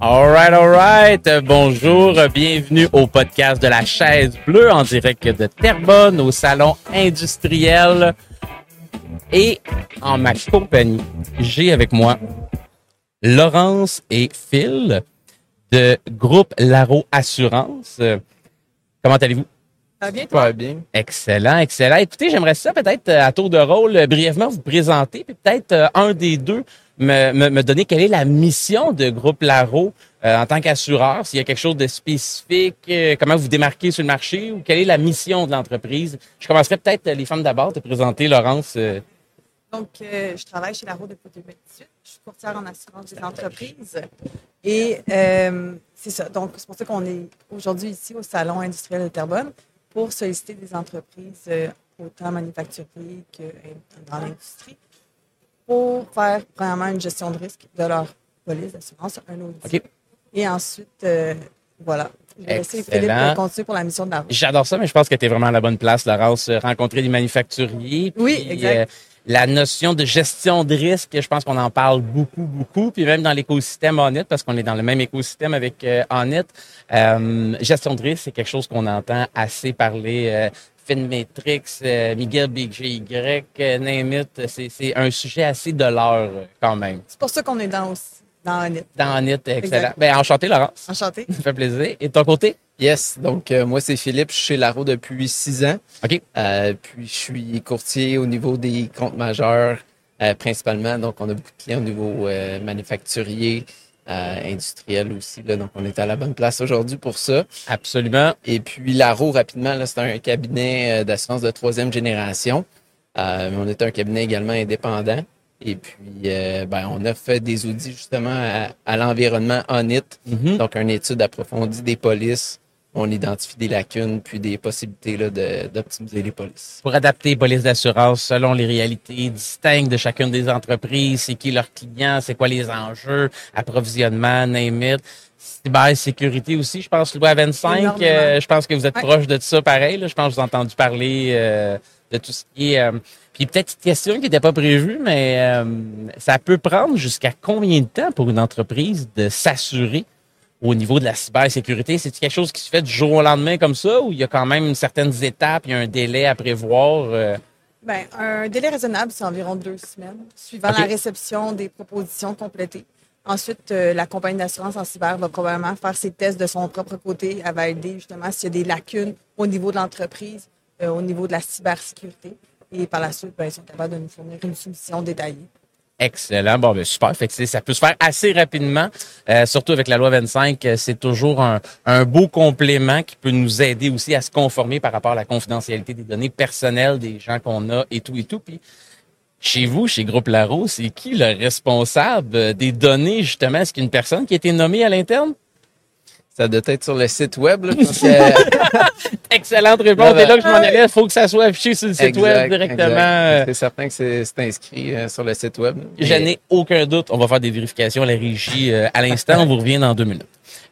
All right, all right. Bonjour, bienvenue au podcast de la chaise bleue en direct de Terrebonne au salon industriel. Et en ma compagnie, j'ai avec moi Laurence et Phil de groupe Laro Assurance. Comment allez-vous? Ça va bien, Pas bien. Excellent, excellent. Écoutez, j'aimerais ça peut-être euh, à tour de rôle euh, brièvement vous présenter, puis peut-être euh, un des deux me, donner quelle est la mission de Groupe Laro euh, en tant qu'assureur, s'il y a quelque chose de spécifique, euh, comment vous démarquez sur le marché ou quelle est la mission de l'entreprise? Je commencerai peut-être euh, les femmes d'abord, te présenter Laurence. Donc, je travaille chez la Route depuis 2018. Je suis courtière en assurance des entreprises. Et c'est ça. Donc, c'est pour ça qu'on est aujourd'hui ici au Salon industriel de Terrebonne pour solliciter des entreprises, autant manufacturières que dans l'industrie, pour faire premièrement une gestion de risque de leur police d'assurance, un audit. OK. Et ensuite, euh, voilà. Je vais laisser. Philippe continuer pour la mission de la. J'adore ça, mais je pense que tu es vraiment à la bonne place, Laurence. Euh, Rencontrer des manufacturiers. Oui, puis, exact. euh, la notion de gestion de risque, je pense qu'on en parle beaucoup, beaucoup. Puis même dans l'écosystème Onit, parce qu'on est dans le même écosystème avec euh, Onit, euh, gestion de risque, c'est quelque chose qu'on entend assez parler. Euh, Finmetrix, euh, Miguel BGY, euh, name it, c'est, c'est un sujet assez de l'heure euh, quand même. C'est pour ça qu'on est dans, aussi, dans Onit. Dans Onit, excellent. Ben, enchanté, Laurence. Enchanté. Ça fait plaisir. Et de ton côté? Yes. Donc, euh, moi, c'est Philippe. Je suis chez Laro depuis six ans. OK. Euh, puis, je suis courtier au niveau des comptes majeurs, euh, principalement. Donc, on a beaucoup de clients au niveau euh, manufacturier, euh, industriel aussi. Là, donc, on est à la bonne place aujourd'hui pour ça. Absolument. Et puis, Laro, rapidement, là, c'est un cabinet euh, d'assurance de troisième génération. Euh, mais on est un cabinet également indépendant. Et puis, euh, ben, on a fait des audits justement à, à l'environnement ONIT. Mhm. Donc, une étude approfondie des polices. On identifie des lacunes puis des possibilités là, de- d'optimiser les polices. pour adapter les polices d'assurance selon les réalités distinctes de chacune des entreprises, c'est qui leurs clients, c'est quoi les enjeux, approvisionnement, name it. Cybersécurité aussi, je pense, loi 25, Énormément. euh, je pense que vous êtes Ouais. proche de ça pareil. là. je pense que vous avez entendu parler euh, de tout ce qui est... euh, puis peut-être une question qui n'était pas prévue, mais euh, ça peut prendre jusqu'à combien de temps pour une entreprise de s'assurer au niveau de la cybersécurité? C'est quelque chose qui se fait du jour au lendemain comme ça ou il y a quand même certaines étapes, il y a un délai à prévoir? euh? Ben, un délai raisonnable, c'est environ deux semaines, suivant la réception des propositions complétées. Ensuite, euh, la compagnie d'assurance en cyber va probablement faire ses tests de son propre côté. Elle va aider justement s'il y a des lacunes au niveau de l'entreprise, euh, au niveau de la cybersécurité. Et par la suite, ben, ils sont capables de nous fournir une solution détaillée. Excellent. Bon, ben super. Fait que ça peut se faire assez rapidement, euh, surtout avec la loi 25. euh, C'est toujours un, un beau complément qui peut nous aider aussi à se conformer par rapport à la confidentialité des données personnelles des gens qu'on a et tout et tout. Puis chez vous, chez Groupe Laro, c'est qui le responsable euh, des données justement? Est-ce qu'il y a une personne qui a été nommée à l'interne? Ça doit être sur le site web. Là, parce que- Excellente réponse. Et là que je m'en allais, il faut que ça soit affiché sur le site web directement. C'est certain que c'est c'est inscrit euh, sur le site web. Je n'ai aucun doute. On va faire des vérifications à la régie euh, à l'instant. On vous revient dans deux minutes.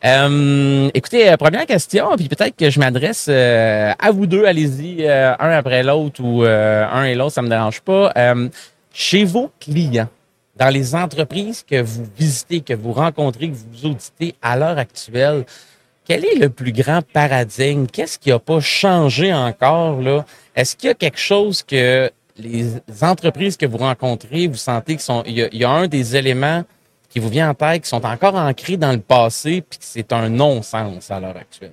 Euh, écoutez, première question, puis peut-être que je m'adresse à vous deux. Allez-y, un après l'autre ou un et l'autre, ça me dérange pas. Chez vos clients, dans les entreprises que vous visitez, que vous rencontrez, que vous auditez à l'heure actuelle, quel est le plus grand paradigme? Qu'est-ce qui n'a pas changé encore? là? Est-ce qu'il y a quelque chose que les entreprises que vous rencontrez, vous sentez qu'il y, a, un des éléments qui vous vient en tête qui sont encore ancrés dans le passé puis que c'est un non-sens à l'heure actuelle?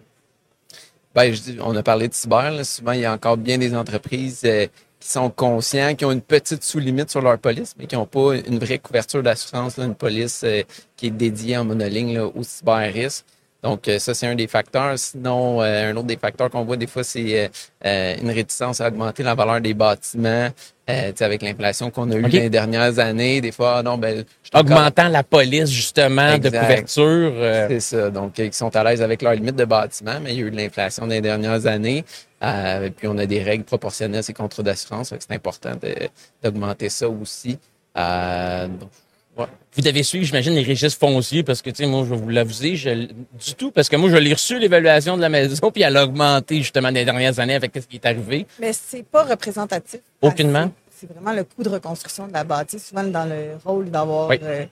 Dis, on a parlé de cyber. Souvent, il y a encore bien des entreprises euh, qui sont conscients, qui ont une petite sous-limite sur leur police, mais qui n'ont pas une vraie couverture d'assurance, une police euh, qui est dédiée en monoligne là, au cyber-risque. Donc, euh, ça, c'est un des facteurs. Sinon, euh, un autre des facteurs qu'on voit des fois, c'est euh, une réticence à augmenter la valeur des bâtiments. Euh, avec l'inflation qu'on a eue les dernières années, des fois, non, ben, encore- Augmentant la police, justement, de couverture. C'est ça. Donc, ils sont à l'aise avec leur limite de bâtiment, mais il y a eu de l'inflation dans les dernières années. Et puis, on a des règles proportionnelles à ces contrats d'assurance. C'est important d'augmenter ça aussi. Euh, Vous devez suivre, j'imagine, les registres fonciers parce que, tu sais, moi, je vais vous l'avouer, je, du tout, parce que moi, je l'ai reçu, l'évaluation de la maison, puis elle a augmenté, justement, les dernières années avec ce qui est arrivé. Mais c'est pas représentatif. Aucunement. C'est vraiment le coût de reconstruction de la bâtisse, souvent dans le rôle d'avoir Oui. euh,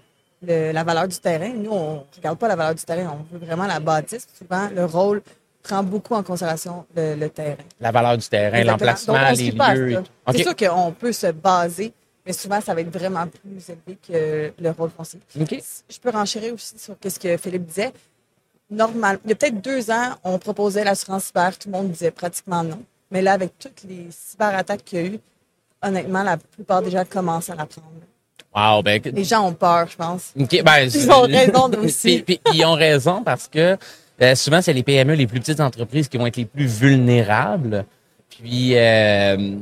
le- la valeur du terrain. Nous, on regarde pas la valeur du terrain, on veut vraiment la bâtisse. Souvent, le rôle prend beaucoup en considération le, le terrain. La valeur du terrain, l'emplacement, les lieux. et. C'est sûr qu'on peut se baser, mais souvent, ça va être vraiment plus élevé que le rôle foncier. OK. Je peux renchérir aussi sur ce que Philippe disait. Normal, il y a peut-être deux ans, on proposait l'assurance cyber, tout le monde disait pratiquement non. Mais là, avec toutes les cyberattaques qu'il y a eu, honnêtement, la plupart des gens commencent à la prendre. Wow, ben, Les gens ont peur, je pense. Ben, Ils ont raison aussi. Puis, puis ils ont raison parce que euh, souvent, c'est les PME, les plus petites entreprises qui vont être les plus vulnérables. Puis, euh,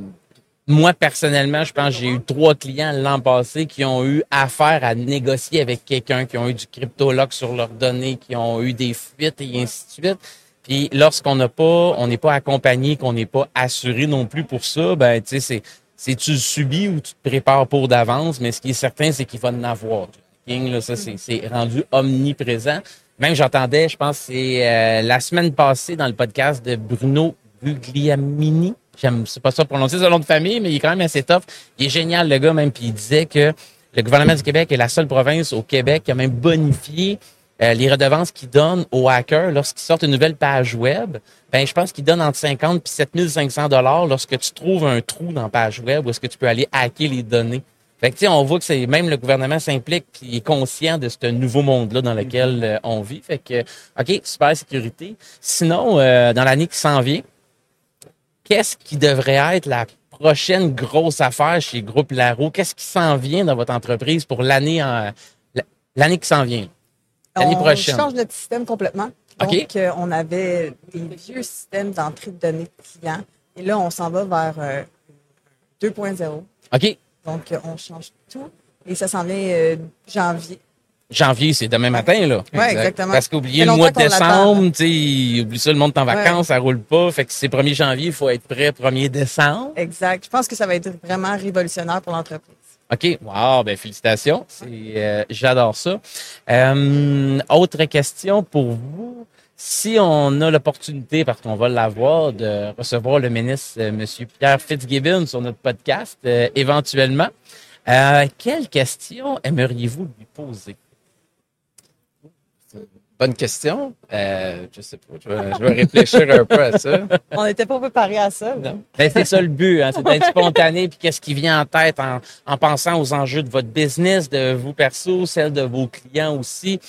moi, personnellement, je pense que j'ai eu trois clients l'an passé qui ont eu affaire à négocier avec quelqu'un, qui ont eu du cryptologue sur leurs données, qui ont eu des fuites et ainsi de suite. Puis lorsqu'on n'a pas, on n'est pas accompagné, qu'on n'est pas assuré non plus pour ça, ben tu sais, c'est, c'est tu le subis ou tu te prépares pour d'avance, mais ce qui est certain, c'est qu'il va en avoir. King, là, ça, c'est, c'est rendu omniprésent. Même j'entendais, je pense, c'est euh, la semaine passée dans le podcast de Bruno Gugliamini. J'aime, c'est pas ça prononcer son nom de famille, mais il est quand même assez tough. Il est génial, le gars, même, puis il disait que le gouvernement du Québec est la seule province au Québec qui a même bonifié euh, les redevances qu'ils donnent aux hackers lorsqu'ils sortent une nouvelle page web. Ben, je pense qu'ils donnent entre 50 et 7500 dollars lorsque tu trouves un trou dans la page web où est-ce que tu peux aller hacker les données. Fait que, on voit que c'est même le gouvernement s'implique et est conscient de ce nouveau monde-là dans lequel euh, on vit. Fait que, OK, super sécurité. Sinon, euh, dans l'année qui s'en vient, qu'est-ce qui devrait être la prochaine grosse affaire chez Groupe Laro? Qu'est-ce qui s'en vient dans votre entreprise pour l'année en l'année qui s'en vient? L'année on prochaine. change notre système complètement. Donc, OK. euh, on avait des vieux systèmes d'entrée de données de clients. Et là, on s'en va vers euh, 2.0. OK. Donc, euh, on change tout. Et ça s'en vient euh, janvier. Janvier, c'est demain matin, là. Oui, exactement. Parce qu'oublier Ça le mois de décembre, tu sais, oublie ça, le monde est en Ouais. vacances, ça roule pas. Fait que c'est 1er janvier, il faut être prêt 1er décembre. Exact. Je pense que ça va être vraiment révolutionnaire pour l'entreprise. OK. Wow, ben félicitations. Euh, j'adore ça. Euh, autre question pour vous. Si on a l'opportunité, parce qu'on va l'avoir, de recevoir le ministre euh, M. Pierre Fitzgibbon sur notre podcast, euh, éventuellement, quelle question aimeriez-vous lui poser? Bonne question. Euh, je sais pas. Je vais, je vais réfléchir un peu à ça. On n'était pas préparé à ça. Non. Ben, c'est ça le but, hein, c'est d'être spontané, puis qu'est-ce qui vient en tête en, en pensant aux enjeux de votre business, de vous perso, celle de vos clients aussi.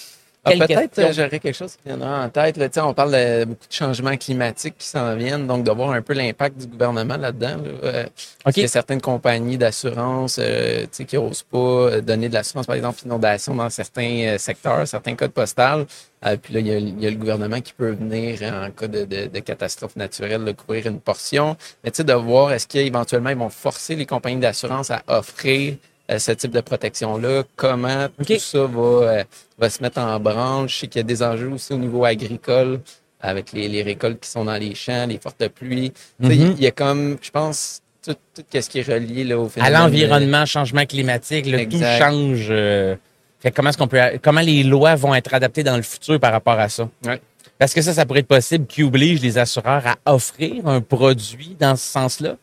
Ah, Peut-être euh, j'aurais quelque chose qui viendra en tête. Là. On parle de beaucoup de changements climatiques qui s'en viennent, donc de voir un peu l'impact du gouvernement là-dedans. là. Euh, OK. Il y a certaines compagnies d'assurance euh, qui n'osent pas euh, donner de l'assurance, par exemple, inondation dans certains secteurs, certains codes postales. Euh, puis là, il y, a, il y a le gouvernement qui peut venir, en cas de, de, de catastrophe naturelle, de couvrir une portion. Mais tu sais, de voir est-ce qu'éventuellement, ils vont forcer les compagnies d'assurance à offrir ce type de protection-là, comment tout ça va, euh, va se mettre en branle. Je sais qu'il y a des enjeux aussi au niveau agricole, avec les, les récoltes qui sont dans les champs, les fortes pluies. Mhm. Il y a comme, je pense, tout, tout ce qui est relié là, au à phénomène. l'environnement, changement climatique, le tout change. euh, fait comment est-ce qu'on peut, comment les lois vont être adaptées dans le futur par rapport à ça? Ouais. Parce que ça, ça pourrait être possible qui oblige les assureurs à offrir un produit dans ce sens-là?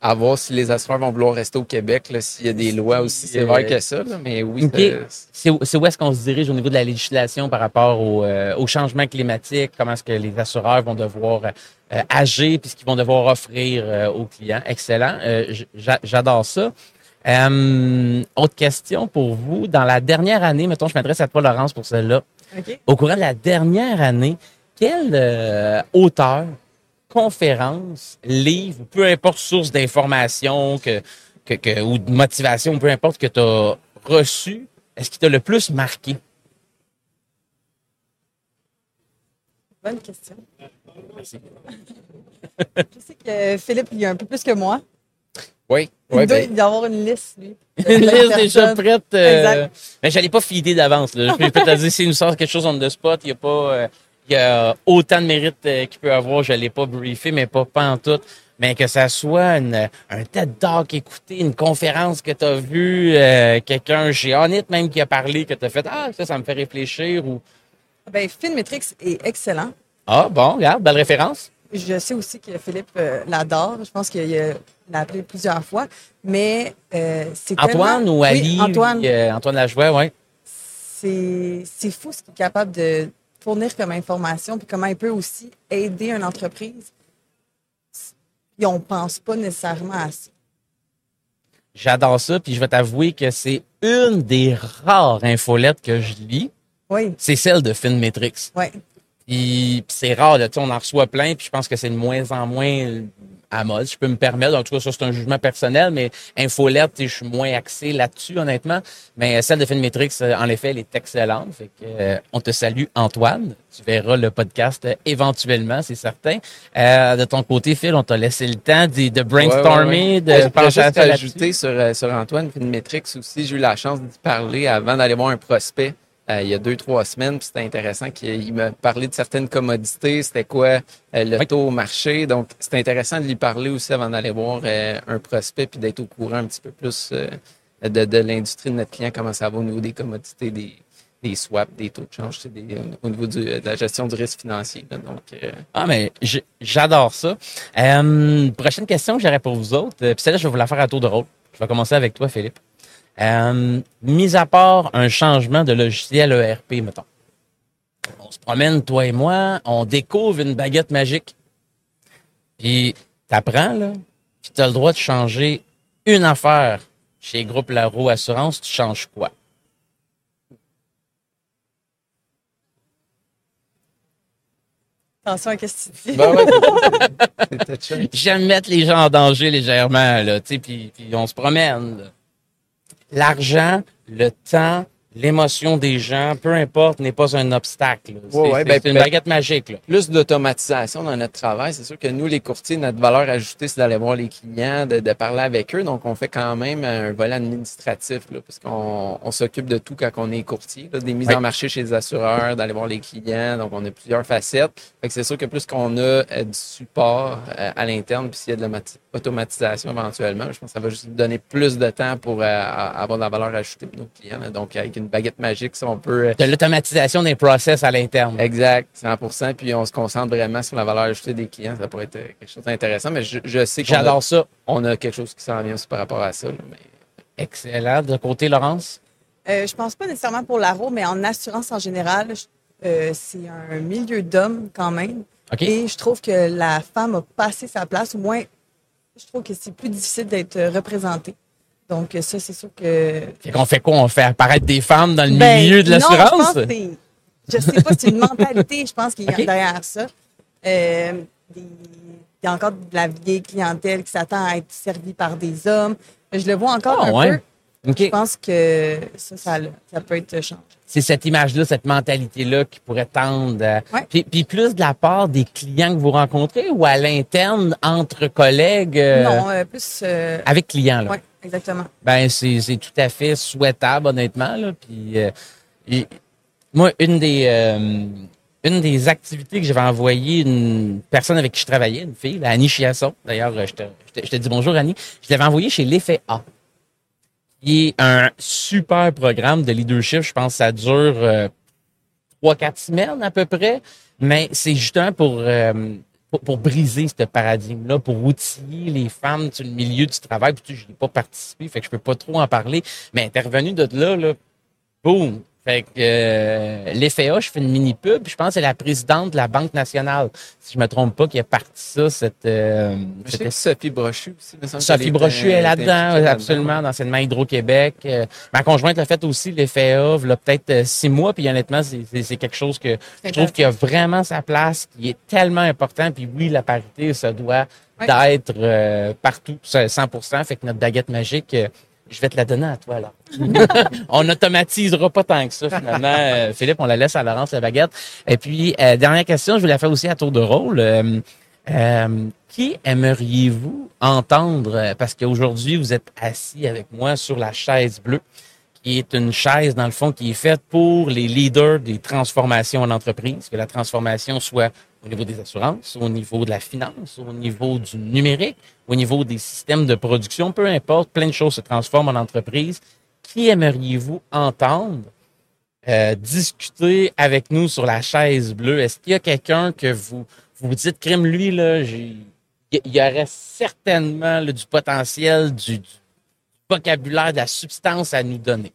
À voir si les assureurs vont vouloir rester au Québec, s'il y a des lois aussi C'est- sévères que ça. là, mais oui, OK. ça- C'est où c'est où est-ce qu'on se dirige au niveau de la législation par rapport au, euh, au changement climatique? Comment est-ce que les assureurs vont devoir euh, agir puis ce qu'ils vont devoir offrir euh, aux clients? Excellent. Euh, J'adore ça. Euh, autre question pour vous. Dans la dernière année, mettons, je m'adresse à toi, Laurence, pour celle-là. OK? Au courant de la dernière année, quel euh, auteur, conférence, livre, ou peu importe source d'information que, que, que- ou de motivation, peu importe que tu as reçu, est-ce qui t'a le plus marqué? Bonne question. Je sais que Philippe, il y a un peu plus que moi. Oui, Il oui, doit ben, y avoir une liste, lui. Une liste déjà prête. euh, Exact. mais j'allais pas fider d'avance. Je peux te dire, s'il nous sort quelque chose on the spot, il y a pas, euh, il y a autant de mérite euh, qu'il peut avoir. Je l'ai pas briefé, mais pas, pas en tout. Mais que ça soit une, un TED Talk écouté, une conférence que tu as vue, euh, quelqu'un chez Onit même qui a parlé, que tu as fait Ah, ça, ça me fait réfléchir ou Ben, Filmetrix est excellent. Ah bon, regarde, belle référence. Je sais aussi que Philippe euh, l'adore. Je pense qu'il l'a appelé plusieurs fois. Mais euh, c'est Antoine tellement- ou Ali? Oui, Antoine. Antoine Lajoie, oui. c'est c'est fou ce qu'il est capable de fournir comme information, puis comment il peut aussi aider une entreprise. Et on pense pas nécessairement à ça. J'adore ça, puis je vais t'avouer que c'est une des rares infolettes que je lis. Oui, C'est celle de Finmetrix. oui. Puis, puis c'est rare, là, tu sais, on en reçoit plein, puis je pense que c'est de moins en moins à mode. Je peux me permettre, en tout cas, ça c'est un jugement personnel, mais infolette, je suis moins axé là-dessus, honnêtement. Mais celle de Finmetrix, euh, en effet, elle est excellente. Fait que, euh, on te salue, Antoine. Tu verras le podcast euh, éventuellement, c'est certain. Euh, de ton côté, Phil, on t'a laissé le temps de, de brainstormer, Ouais, ouais, ouais. de Ouais, je à juste là-dessus. ajouter sur, euh, sur Antoine Finmetrix aussi. J'ai eu la chance d'y parler avant d'aller voir un prospect euh, il y a deux, trois semaines. puis C'était intéressant qu'il il me parlait de certaines commodités. C'était quoi euh, le Oui. taux au marché? Donc, c'était intéressant de lui parler aussi avant d'aller voir euh, un prospect puis d'être au courant un petit peu plus de, de l'industrie de notre client, comment ça va au niveau des commodités, des, des swaps, des taux de change, des- au niveau du- de la gestion du risque financier. là. Donc, euh, Ah, mais j'adore ça. Euh, prochaine question que j'aurais pour vous autres. Puis celle-là, je vais vous la faire à tour de rôle. Je vais commencer avec toi, Philippe. Euh, mis à part un changement de logiciel ERP, mettons. On se promène, toi et moi, on découvre une baguette magique. Puis t'apprends, là, puis t'as le droit de changer une affaire chez Groupe Laro Assurance. Tu changes quoi? Attention à ce que tu dis. ben ouais. J'aime mettre les gens en danger légèrement, là, tu sais, puis, puis on se promène. là. L'argent, le temps, l'émotion des gens, peu importe, n'est pas un obstacle. là. C'est Ouais, ouais, c'est- ben, c'est une ben- baguette magique. Là. plus d'automatisation dans notre travail. C'est sûr que nous, les courtiers, notre valeur ajoutée, c'est d'aller voir les clients, de, de parler avec eux. Donc, on fait quand même un volet administratif, là, parce qu'on on s'occupe de tout quand on est courtier, là, des mises en marché chez les assureurs, d'aller voir les clients. Donc, on a plusieurs facettes. Fait que c'est sûr que plus qu'on a euh, du support euh, à l'interne, puis s'il y a de l'automatisation éventuellement, je pense que ça va juste donner plus de temps pour euh, avoir de la valeur ajoutée pour nos clients. là. Donc, avec une baguette magique, ça, on peut... euh, De l'automatisation des process à l'interne. Exact, 100% Puis on se concentre vraiment sur la valeur ajoutée des clients. Ça pourrait être euh, quelque chose d'intéressant. Mais je, je sais qu'on a, J'adore ça. on a quelque chose qui s'en vient aussi par rapport à ça. là, mais- Excellent. De côté, Laurence? Euh, je pense pas nécessairement pour l'aro, mais en assurance en général, euh, c'est un milieu d'hommes quand même. OK. Et je trouve que la femme a passé sa place, ou moins, je trouve que c'est plus difficile d'être représentée. Donc, euh, ça, c'est sûr que. Fait qu'on fait quoi? On fait apparaître des femmes dans le Ben, milieu de je l'assurance? c'est- Je sais pas, c'est une mentalité, je pense, qu'il y a derrière ça. Euh, des- il y a encore de la vieille clientèle qui s'attend à être servie par des hommes. Je le vois encore Ah, un ouais. peu. Je pense que ça, ça, ça peut être changé. c'est cette image-là, cette mentalité-là qui pourrait tendre. Ouais. Puis, puis plus de la part des clients que vous rencontrez ou à l'interne entre collègues euh, non, euh, plus. euh, avec clients là. oui, exactement. Ben c'est c'est tout à fait souhaitable honnêtement là. Puis euh, et- moi une des une des activités que j'avais envoyé une personne avec qui je travaillais, une fille, Annie Chiasson. D'ailleurs, je te, je, te, je te dis bonjour Annie. Je l'avais envoyé chez l'effet A. Qui est un super programme de leadership. Je pense que ça dure euh, trois, quatre semaines à peu près. Mais c'est justement pour, euh, pour, pour briser ce paradigme-là, pour outiller les femmes sur le milieu du travail. Puis, tu je n'ai pas participé, fait que je peux pas trop en parler. Mais intervenu de là, là, boum! Fait que euh, je fais une mini pub. Je pense que c'est la présidente de la Banque nationale, si je me trompe pas, qui a parti ça, cette, euh, Je sais cette que Sophie Brochu aussi. me Sophie Brochu est là-dedans, absolument, dans cette main Hydro-Québec. Euh, ma conjointe l'a fait aussi, l'effet A, il peut-être euh, six mois, puis honnêtement, c'est- c'est c'est quelque chose que je trouve qu'il a vraiment sa place, qui est tellement important. Puis oui, la parité, ça doit Ouais. d'être euh, partout, ça, 100 Fait que notre baguette magique, euh, je vais te la donner à toi, là. on n'automatisera pas tant que ça, finalement. Euh, Philippe, on la laisse à Laurence, la baguette. Et puis, euh, dernière question, je vais la faire aussi à tour de rôle. Euh, qui aimeriez-vous entendre, parce qu'aujourd'hui, vous êtes assis avec moi sur la chaise bleue, qui est une chaise, dans le fond, qui est faite pour les leaders des transformations en entreprise, que la transformation soit au niveau des assurances, au niveau de la finance, au niveau du numérique, au niveau des systèmes de production, peu importe, plein de choses se transforment en entreprise. Qui aimeriez-vous entendre euh, discuter avec nous sur la chaise bleue? Est-ce qu'il y a quelqu'un que vous vous dites, crime, lui, là, il y aurait certainement du potentiel, du, du vocabulaire, de la substance à nous donner?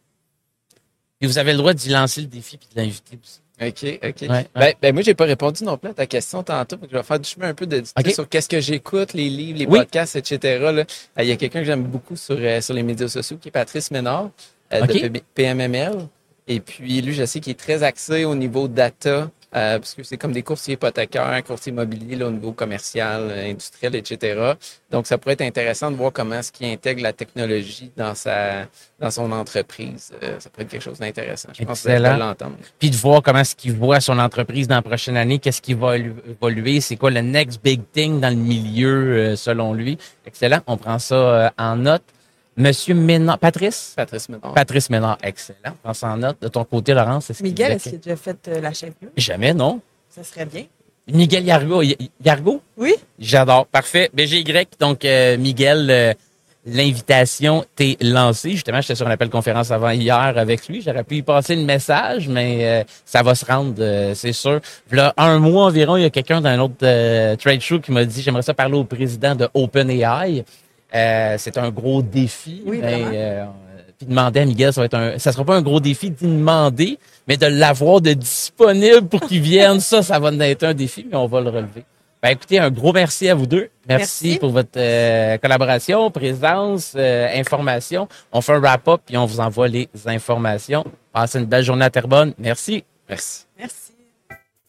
Et vous avez le droit d'y lancer le défi puis de l'inviter aussi. OK, OK. Ouais, ouais. Ben, ben, moi, j'ai pas répondu non plus à ta question tantôt. Je vais faire du chemin un peu de tu sais, OK. sur qu'est-ce que j'écoute, les livres, les Oui. podcasts, etc. là. Euh, Il y a quelqu'un que j'aime beaucoup sur, euh, sur les médias sociaux qui est Patrice Ménard euh, de PMML. Et puis, lui, je sais qu'il est très axé au niveau data, euh, parce que c'est comme des courtiers hypothécaires, courtiers immobiliers là, au niveau commercial, euh, industriel, etc. Donc, ça pourrait être intéressant de voir comment est-ce qu'il intègre la technologie dans sa dans son entreprise. Euh, ça pourrait être quelque chose d'intéressant. Je pense que Excellent. l'entendre. Puis de voir comment est-ce qu'il voit son entreprise dans la prochaine année, qu'est-ce qui va évoluer, c'est quoi le next big thing dans le milieu euh, selon lui. Excellent, on prend ça euh, en note. Monsieur Ménard, Patrice? Patrice Ménard. Patrice Ménard, excellent. On prend ça en note. De ton côté, Laurence, est-ce Miguel, est-ce qu'il a déjà fait euh, la chef que- Jamais, non? Ça serait bien. Miguel Yargo. Yargo? Oui? J'adore. Parfait. BGY. Donc, euh, Miguel, euh, l'invitation t'est lancée. Justement, j'étais sur un appel conférence avant hier avec lui. J'aurais pu y passer le message, mais euh, ça va se rendre, euh, c'est sûr. Là, un mois environ, il y a quelqu'un d'un autre euh, trade show qui m'a dit, j'aimerais ça parler au président de OpenAI. Euh, c'est un gros défi. Oui, mais, vraiment. euh, puis demander à Miguel, ça va être un, ça sera pas un gros défi d'y demander, mais de l'avoir de disponible pour qu'il vienne, ça, ça va être un défi, mais on va le relever. Ben, écoutez, un gros merci à vous deux. Merci, Merci. pour votre euh, collaboration, présence, euh, information. On fait un wrap-up puis on vous envoie les informations. Passez une belle journée à Terrebonne. Merci. Merci. Merci.